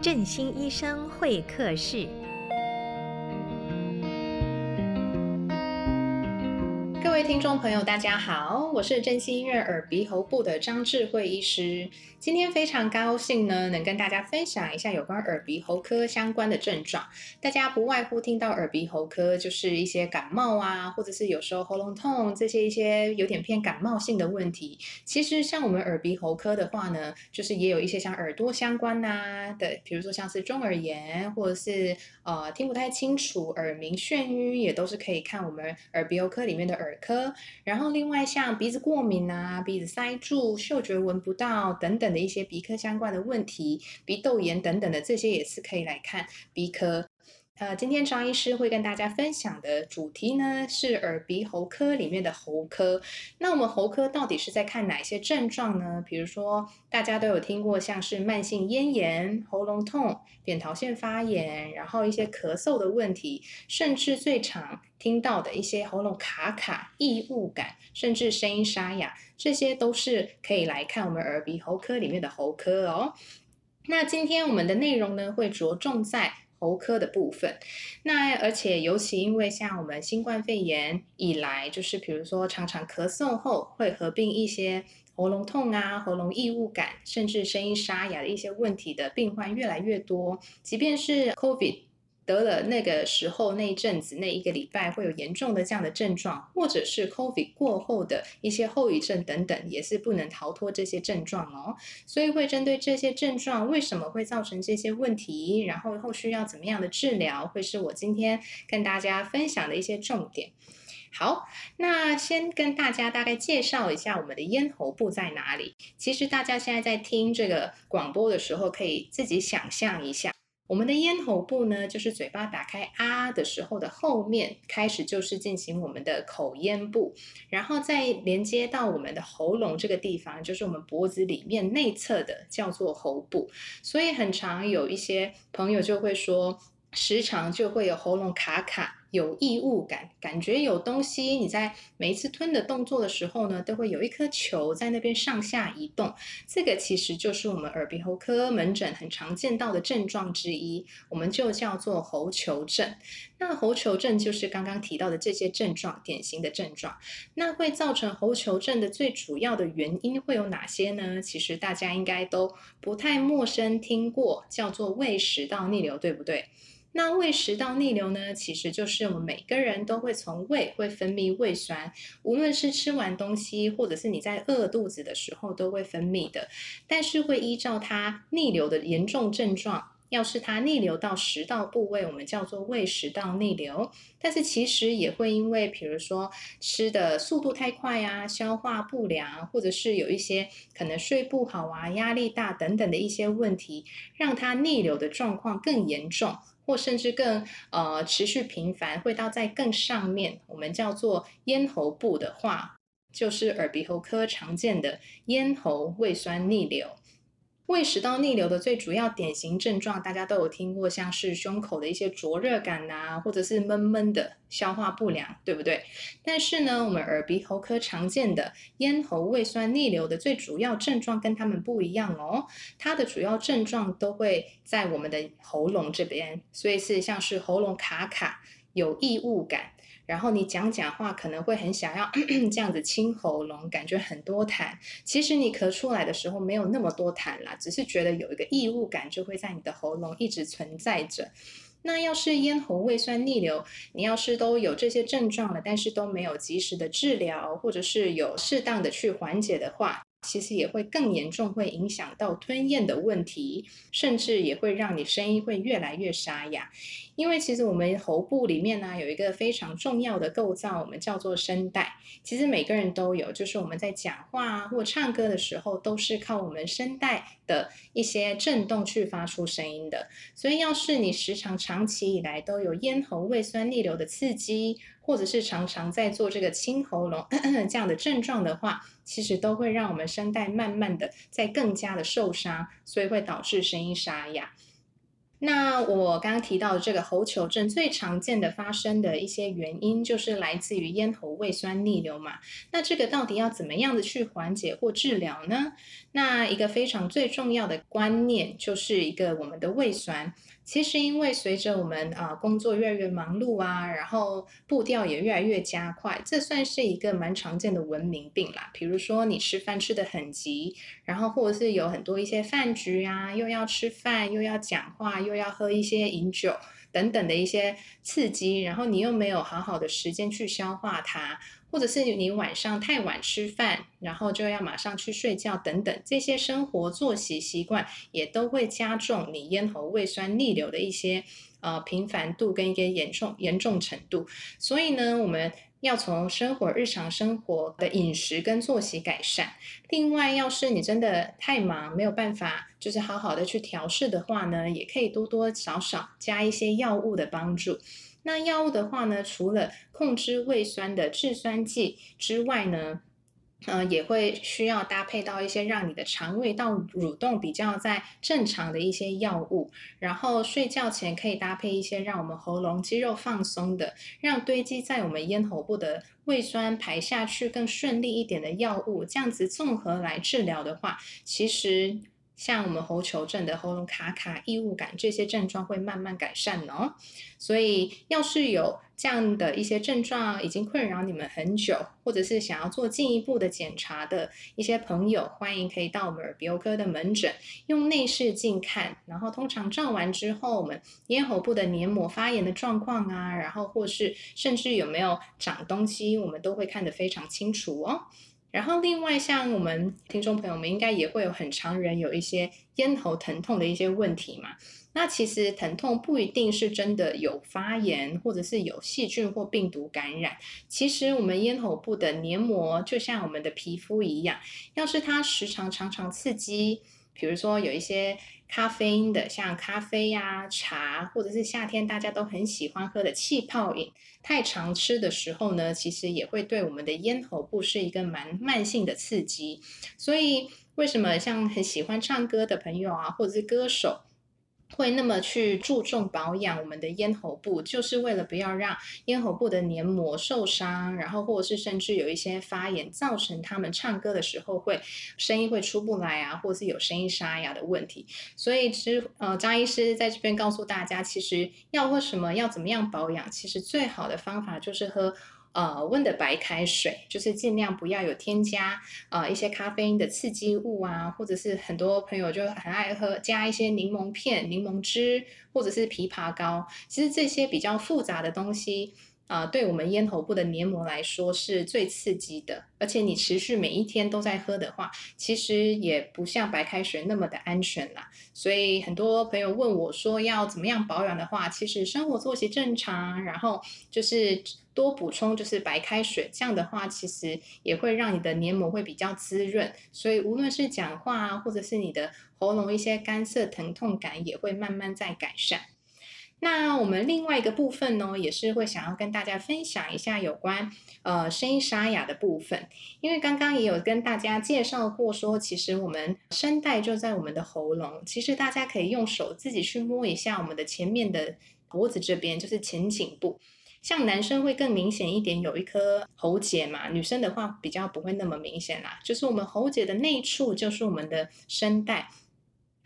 振兴医生会客室。位听众朋友，大家好，我是振兴医院耳鼻喉部的张智慧医师。今天非常高兴呢，能跟大家分享一下有关耳鼻喉科相关的症状。大家不外乎听到耳鼻喉科，就是一些感冒啊，或者是有时候喉咙痛这些一些有点偏感冒性的问题。其实像我们耳鼻喉科的话呢，就是也有一些像耳朵相关啊的，比如说像是中耳炎，或者是呃听不太清楚、耳鸣眩晕，也都是可以看我们耳鼻喉科里面的耳科。然后另外像鼻子过敏啊、鼻子塞住、嗅觉闻不到等等。的一些鼻科相关的问题，鼻窦炎等等的，这些也是可以来看鼻科。呃，今天张医师会跟大家分享的主题呢，是耳鼻喉科里面的喉科。那我们喉科到底是在看哪些症状呢？比如说，大家都有听过像是慢性咽炎、喉咙痛、扁桃腺发炎，然后一些咳嗽的问题，甚至最常听到的一些喉咙卡卡、异物感，甚至声音沙哑，这些都是可以来看我们耳鼻喉科里面的喉科哦。那今天我们的内容呢，会着重在喉科的部分，那而且尤其因为像我们新冠肺炎以来，就是比如说常常咳嗽后会合并一些喉咙痛啊、喉咙异物感，甚至声音沙哑的一些问题的病患越来越多，即便是 COVID。得了那个时候那一阵子那一个礼拜会有严重的这样的症状，或者是 COVID 过后的一些后遗症等等，也是不能逃脱这些症状哦。所以会针对这些症状为什么会造成这些问题，然后后续要怎么样的治疗，会是我今天跟大家分享的一些重点。好，那先跟大家大概介绍一下我们的咽喉部在哪里。其实大家现在在听这个广播的时候，可以自己想象一下。我们的咽喉部呢，就是嘴巴打开啊的时候的后面，开始就是进行我们的口咽部，然后再连接到我们的喉咙这个地方，就是我们脖子里面内侧的，叫做喉部。所以很常有一些朋友就会说，时常就会有喉咙卡卡。有异物感，感觉有东西。你在每一次吞的动作的时候呢，都会有一颗球在那边上下移动。这个其实就是我们耳鼻喉科门诊很常见到的症状之一，我们就叫做喉球症。那喉球症就是刚刚提到的这些症状，典型的症状。那会造成喉球症的最主要的原因会有哪些呢？其实大家应该都不太陌生，听过叫做胃食道逆流，对不对？那胃食道逆流呢，其实就是我们每个人都会从胃会分泌胃酸，无论是吃完东西，或者是你在饿肚子的时候都会分泌的。但是会依照它逆流的严重症状，要是它逆流到食道部位，我们叫做胃食道逆流。但是其实也会因为，比如说吃的速度太快啊，消化不良，或者是有一些可能睡不好啊、压力大等等的一些问题，让它逆流的状况更严重。或甚至更呃持续频繁，会到在更上面，我们叫做咽喉部的话，就是耳鼻喉科常见的咽喉胃酸逆流。胃食道逆流的最主要典型症状，大家都有听过，像是胸口的一些灼热感啊，或者是闷闷的、消化不良，对不对？但是呢，我们耳鼻喉科常见的咽喉胃酸逆流的最主要症状跟他们不一样哦，它的主要症状都会在我们的喉咙这边，所以是像是喉咙卡卡、有异物感。然后你讲讲话可能会很想要咳 咳这样子清喉咙，感觉很多痰。其实你咳出来的时候没有那么多痰啦，只是觉得有一个异物感就会在你的喉咙一直存在着。那要是咽喉胃酸逆流，你要是都有这些症状了，但是都没有及时的治疗，或者是有适当的去缓解的话，其实也会更严重，会影响到吞咽的问题，甚至也会让你声音会越来越沙哑。因为其实我们喉部里面呢，有一个非常重要的构造，我们叫做声带。其实每个人都有，就是我们在讲话啊或唱歌的时候，都是靠我们声带的一些震动去发出声音的。所以，要是你时常长期以来都有咽喉胃酸逆流的刺激，或者是常常在做这个清喉咙咳 咳这样的症状的话，其实都会让我们声带慢慢的在更加的受伤，所以会导致声音沙哑。那我刚刚提到的这个喉球症最常见的发生的一些原因，就是来自于咽喉胃酸逆流嘛。那这个到底要怎么样的去缓解或治疗呢？那一个非常最重要的观念，就是一个我们的胃酸。其实，因为随着我们啊工作越来越忙碌啊，然后步调也越来越加快，这算是一个蛮常见的文明病啦。比如说，你吃饭吃得很急，然后或者是有很多一些饭局啊，又要吃饭，又要讲话，又要喝一些饮酒等等的一些刺激，然后你又没有好好的时间去消化它。或者是你晚上太晚吃饭，然后就要马上去睡觉等等，这些生活作息习惯也都会加重你咽喉胃酸逆流的一些呃频繁度跟一个严重严重程度。所以呢，我们要从生活日常生活的饮食跟作息改善。另外，要是你真的太忙没有办法，就是好好的去调试的话呢，也可以多多少少加一些药物的帮助。那药物的话呢，除了控制胃酸的制酸剂之外呢，呃，也会需要搭配到一些让你的肠胃道蠕动比较在正常的一些药物。然后睡觉前可以搭配一些让我们喉咙肌肉放松的，让堆积在我们咽喉部的胃酸排下去更顺利一点的药物。这样子综合来治疗的话，其实。像我们喉球症的喉咙卡卡、异物感这些症状会慢慢改善哦。所以，要是有这样的一些症状已经困扰你们很久，或者是想要做进一步的检查的一些朋友，欢迎可以到我们耳鼻喉科的门诊用内视镜看。然后，通常照完之后，我们咽喉部的黏膜发炎的状况啊，然后或是甚至有没有长东西，我们都会看得非常清楚哦。然后，另外像我们听众朋友们，应该也会有很常人有一些咽喉疼痛的一些问题嘛。那其实疼痛不一定是真的有发炎，或者是有细菌或病毒感染。其实我们咽喉部的黏膜就像我们的皮肤一样，要是它时常常常刺激，比如说有一些。咖啡因的，像咖啡呀、茶，或者是夏天大家都很喜欢喝的气泡饮，太常吃的时候呢，其实也会对我们的咽喉部是一个蛮慢性的刺激。所以，为什么像很喜欢唱歌的朋友啊，或者是歌手，会那么去注重保养我们的咽喉部，就是为了不要让咽喉部的黏膜受伤，然后或者是甚至有一些发炎，造成他们唱歌的时候会声音会出不来啊，或是有声音沙哑的问题。所以其实呃，张医师在这边告诉大家，其实要喝什么，要怎么样保养，其实最好的方法就是喝。呃，温的白开水，就是尽量不要有添加呃一些咖啡因的刺激物啊，或者是很多朋友就很爱喝加一些柠檬片、柠檬汁，或者是枇杷膏。其实这些比较复杂的东西。啊、呃，对我们咽喉部的黏膜来说是最刺激的，而且你持续每一天都在喝的话，其实也不像白开水那么的安全啦。所以很多朋友问我说要怎么样保养的话，其实生活作息正常，然后就是多补充就是白开水，这样的话其实也会让你的黏膜会比较滋润，所以无论是讲话啊，或者是你的喉咙一些干涩疼痛感，也会慢慢在改善。那我们另外一个部分呢，也是会想要跟大家分享一下有关呃声音沙哑的部分，因为刚刚也有跟大家介绍过说，其实我们声带就在我们的喉咙，其实大家可以用手自己去摸一下我们的前面的脖子这边，就是前颈部，像男生会更明显一点，有一颗喉结嘛，女生的话比较不会那么明显啦，就是我们喉结的内处就是我们的声带。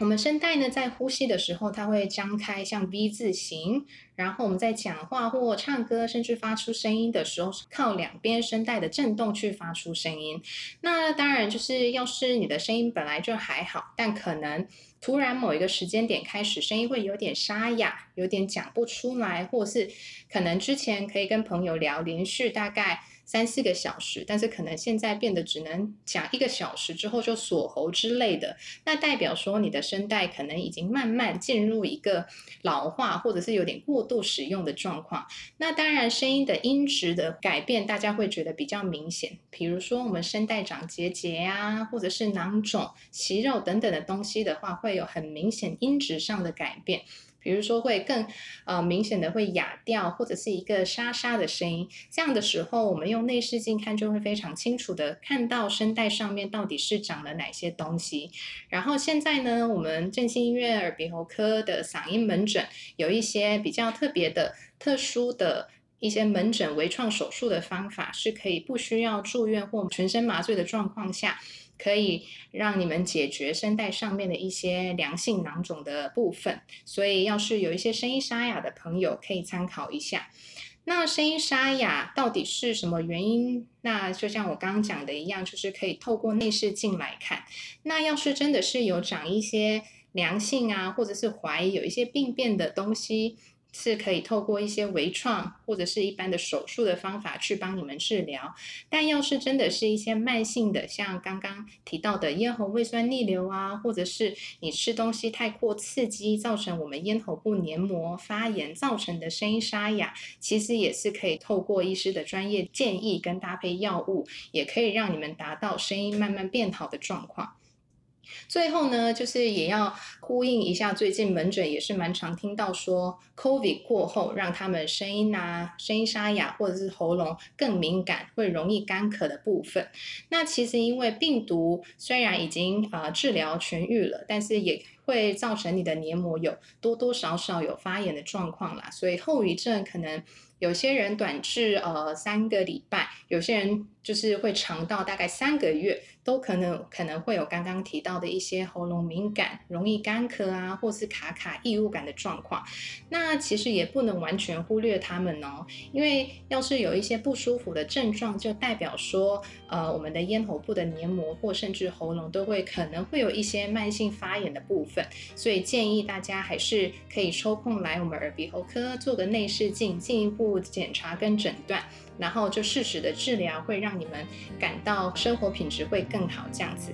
我们声带呢，在呼吸的时候，它会张开，像 V 字形。然后我们在讲话或唱歌，甚至发出声音的时候，是靠两边声带的震动去发出声音。那当然，就是要是你的声音本来就还好，但可能突然某一个时间点开始，声音会有点沙哑，有点讲不出来，或是可能之前可以跟朋友聊，连续大概。三四个小时，但是可能现在变得只能讲一个小时之后就锁喉之类的，那代表说你的声带可能已经慢慢进入一个老化或者是有点过度使用的状况。那当然，声音的音质的改变，大家会觉得比较明显。比如说我们声带长结节啊，或者是囊肿、息肉等等的东西的话，会有很明显音质上的改变。比如说会更呃明显的会哑掉，或者是一个沙沙的声音，这样的时候，我们用内视镜看就会非常清楚的看到声带上面到底是长了哪些东西。然后现在呢，我们振兴医院耳鼻喉科的嗓音门诊有一些比较特别的、特殊的一些门诊微创手术的方法，是可以不需要住院或全身麻醉的状况下。可以让你们解决声带上面的一些良性囊肿的部分，所以要是有一些声音沙哑的朋友，可以参考一下。那声音沙哑到底是什么原因？那就像我刚刚讲的一样，就是可以透过内视镜来看。那要是真的是有长一些良性啊，或者是怀疑有一些病变的东西。是可以透过一些微创或者是一般的手术的方法去帮你们治疗，但要是真的是一些慢性的，像刚刚提到的咽喉胃酸逆流啊，或者是你吃东西太过刺激，造成我们咽喉部黏膜发炎造成的声音沙哑，其实也是可以透过医师的专业建议跟搭配药物，也可以让你们达到声音慢慢变好的状况。最后呢，就是也要呼应一下，最近门诊也是蛮常听到说，COVID 过后让他们声音啊、声音沙哑或者是喉咙更敏感，会容易干咳的部分。那其实因为病毒虽然已经啊、呃、治疗痊愈了，但是也会造成你的黏膜有多多少少有发炎的状况啦，所以后遗症可能。有些人短至呃三个礼拜，有些人就是会长到大概三个月，都可能可能会有刚刚提到的一些喉咙敏感、容易干咳啊，或是卡卡异物感的状况。那其实也不能完全忽略他们哦，因为要是有一些不舒服的症状，就代表说呃我们的咽喉部的黏膜或甚至喉咙都会可能会有一些慢性发炎的部分，所以建议大家还是可以抽空来我们耳鼻喉科做个内视镜，进一步。检查跟诊断，然后就适时的治疗，会让你们感到生活品质会更好，这样子。